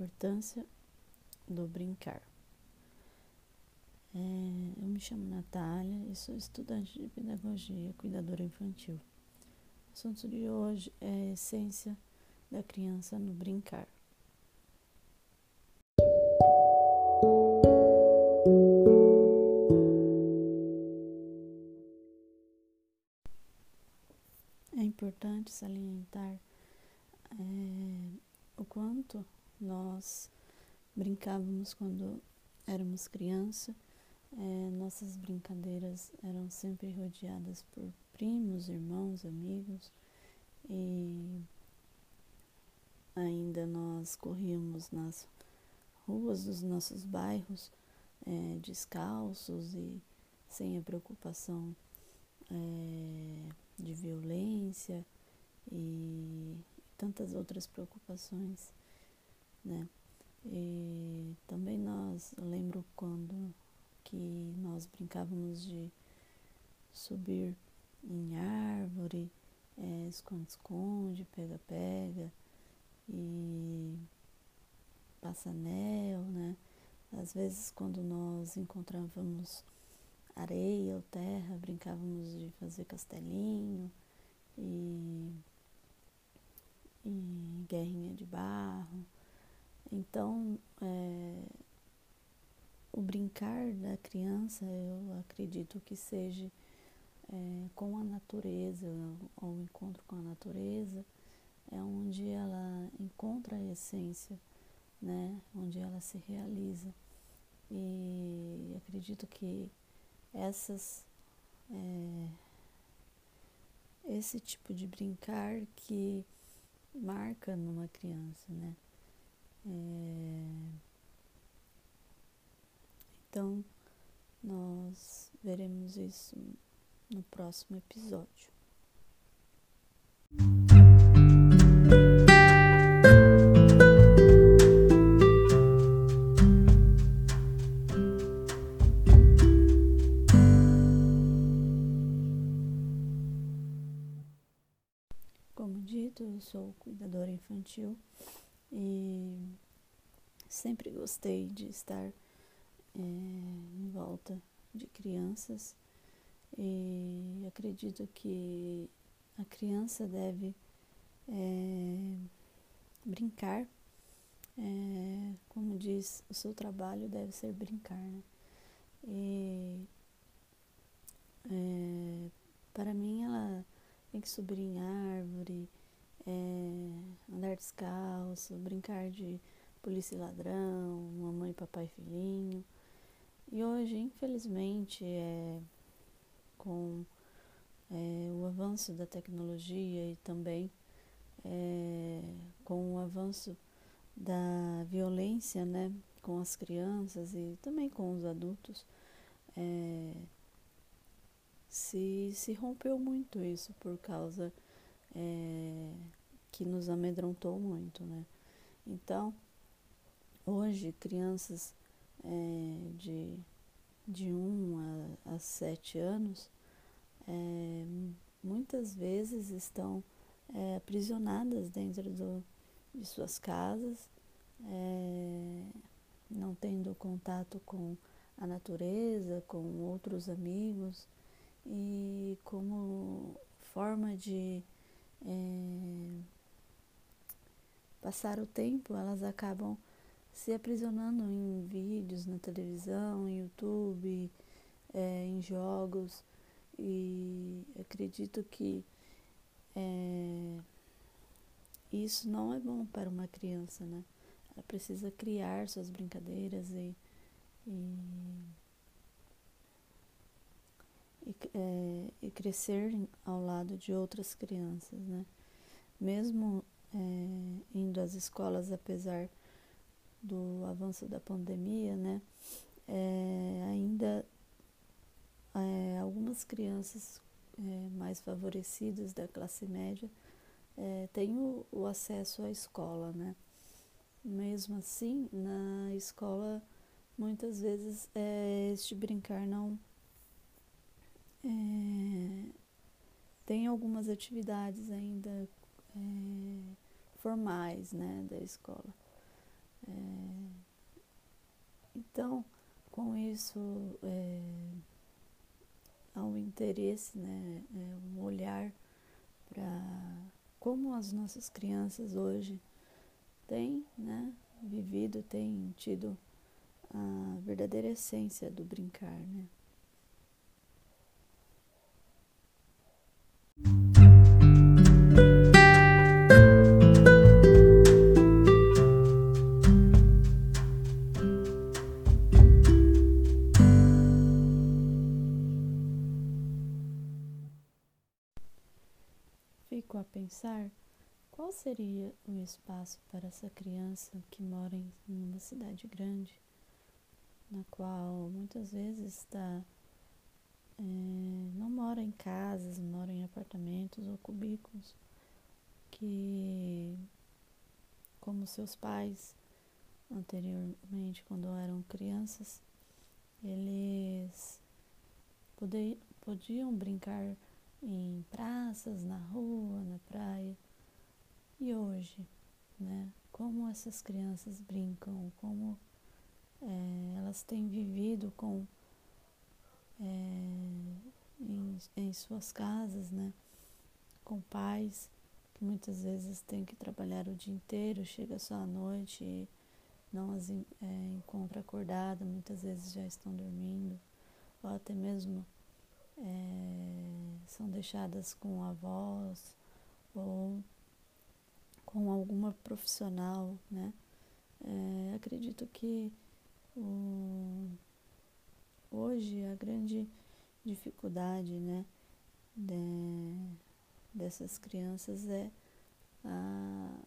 importância do brincar. É, eu me chamo Natália e sou estudante de pedagogia, cuidadora infantil. O assunto de hoje é a essência da criança no brincar. É importante salientar é, o quanto nós brincávamos quando éramos criança. É, nossas brincadeiras eram sempre rodeadas por primos, irmãos, amigos e ainda nós corríamos nas ruas dos nossos bairros é, descalços e sem a preocupação é, de violência e tantas outras preocupações, né? E também nós, lembro quando que nós brincávamos de subir em árvore, é, esconde-esconde, pega-pega e passanel, né? Às vezes quando nós encontrávamos areia ou terra, brincávamos de fazer castelinho e, e guerrinha de barro. Então, é, o brincar da criança, eu acredito que seja é, com a natureza, ao encontro com a natureza, é onde ela encontra a essência, né? onde ela se realiza. E acredito que essas é, esse tipo de brincar que marca numa criança, né? É... Então, nós veremos isso no próximo episódio. Como dito, eu sou cuidadora infantil sempre gostei de estar é, em volta de crianças e acredito que a criança deve é, brincar, é, como diz, o seu trabalho deve ser brincar, né? E é, para mim ela tem que subir em árvore, é, andar descalço, brincar de polícia e ladrão, mamãe, papai e filhinho. E hoje, infelizmente, é, com é, o avanço da tecnologia e também é, com o avanço da violência né, com as crianças e também com os adultos, é, se, se rompeu muito isso por causa é, que nos amedrontou muito, né? Então, hoje, crianças é, de, de 1 um a, a 7 anos é, muitas vezes estão é, aprisionadas dentro do, de suas casas, é, não tendo contato com a natureza, com outros amigos. E como forma de é, passar o tempo, elas acabam se aprisionando em vídeos na televisão, em YouTube, é, em jogos e acredito que é, isso não é bom para uma criança, né? Ela precisa criar suas brincadeiras e, e, e, é, e crescer ao lado de outras crianças, né? Mesmo é, indo às escolas, apesar do avanço da pandemia, né? É, ainda é, algumas crianças é, mais favorecidas da classe média é, têm o, o, acesso à escola, né? Mesmo assim, na escola, muitas vezes é, este brincar não é, tem algumas atividades ainda formais, né, da escola. É, então, com isso, é, há um interesse, né, é, um olhar para como as nossas crianças hoje têm né, vivido, têm tido a verdadeira essência do brincar, né? Pensar qual seria o espaço para essa criança que mora em uma cidade grande, na qual muitas vezes está é, não mora em casas, mora em apartamentos ou cubículos, que como seus pais anteriormente, quando eram crianças, eles podiam brincar em praças, na rua, na praia. E hoje, né? Como essas crianças brincam, como é, elas têm vivido com é, em, em suas casas, né? Com pais que muitas vezes têm que trabalhar o dia inteiro, chega só à noite e não as é, encontra acordada, muitas vezes já estão dormindo, ou até mesmo é, são deixadas com avós ou com alguma profissional, né? É, acredito que o, hoje a grande dificuldade, né, de, dessas crianças é a,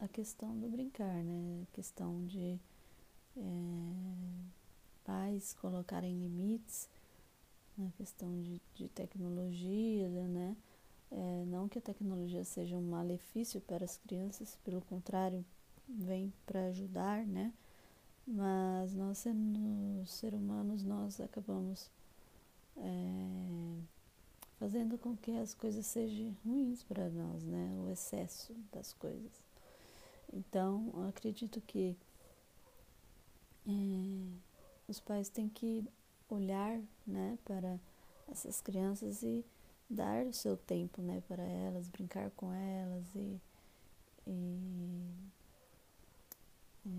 a questão do brincar, né? A questão de é, pais colocarem limites na questão de, de tecnologia, né? É, não que a tecnologia seja um malefício para as crianças, pelo contrário, vem para ajudar, né? Mas nós, sendo seres humanos, nós acabamos é, fazendo com que as coisas sejam ruins para nós, né? O excesso das coisas. Então, acredito que é, os pais têm que olhar né, para essas crianças e dar o seu tempo né, para elas, brincar com elas e, e é,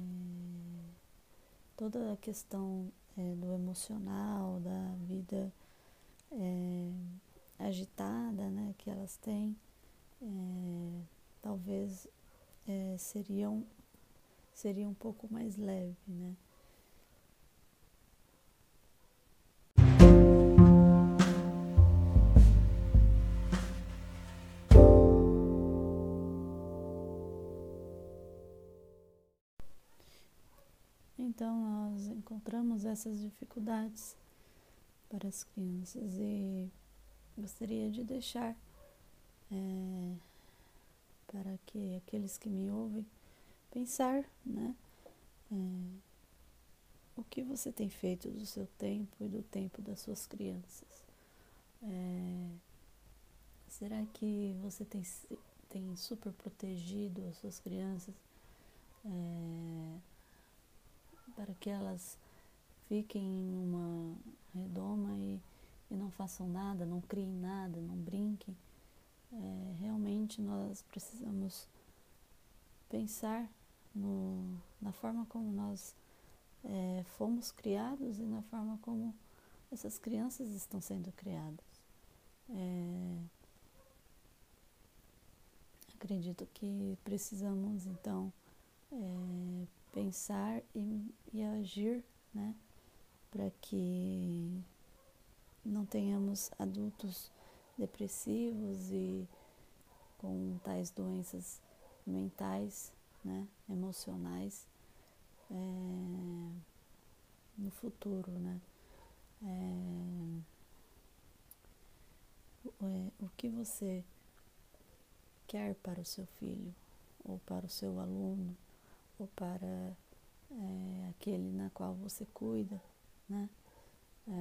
toda a questão é, do emocional, da vida é, agitada né, que elas têm, é, talvez seriam, seria um pouco mais leve, né? Então, nós encontramos essas dificuldades para as crianças e gostaria de deixar é, para que aqueles que me ouvem pensar, né? É, o que você tem feito do seu tempo e do tempo das suas crianças? É, será que você tem, tem super protegido as suas crianças? É, para que elas fiquem em uma redoma e, e não façam nada, não criem nada, não brinquem. É, realmente nós precisamos pensar no, na forma como nós é, fomos criados e na forma como essas crianças estão sendo criadas. É, acredito que precisamos então é, pensar e, e agir, né, para que não tenhamos adultos depressivos e com tais doenças mentais, né, emocionais é, no futuro, né? É, é, o que você quer para o seu filho ou para o seu aluno ou para é, aquele na qual você cuida, né? É,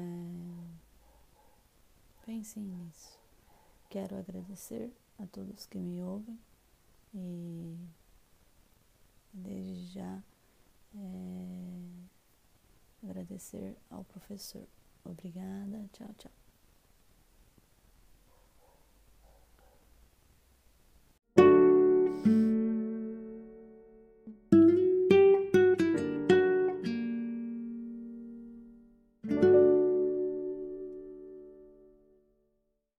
pensem nisso. Quero agradecer a todos que me ouvem e desde já é, agradecer ao professor. Obrigada, tchau, tchau.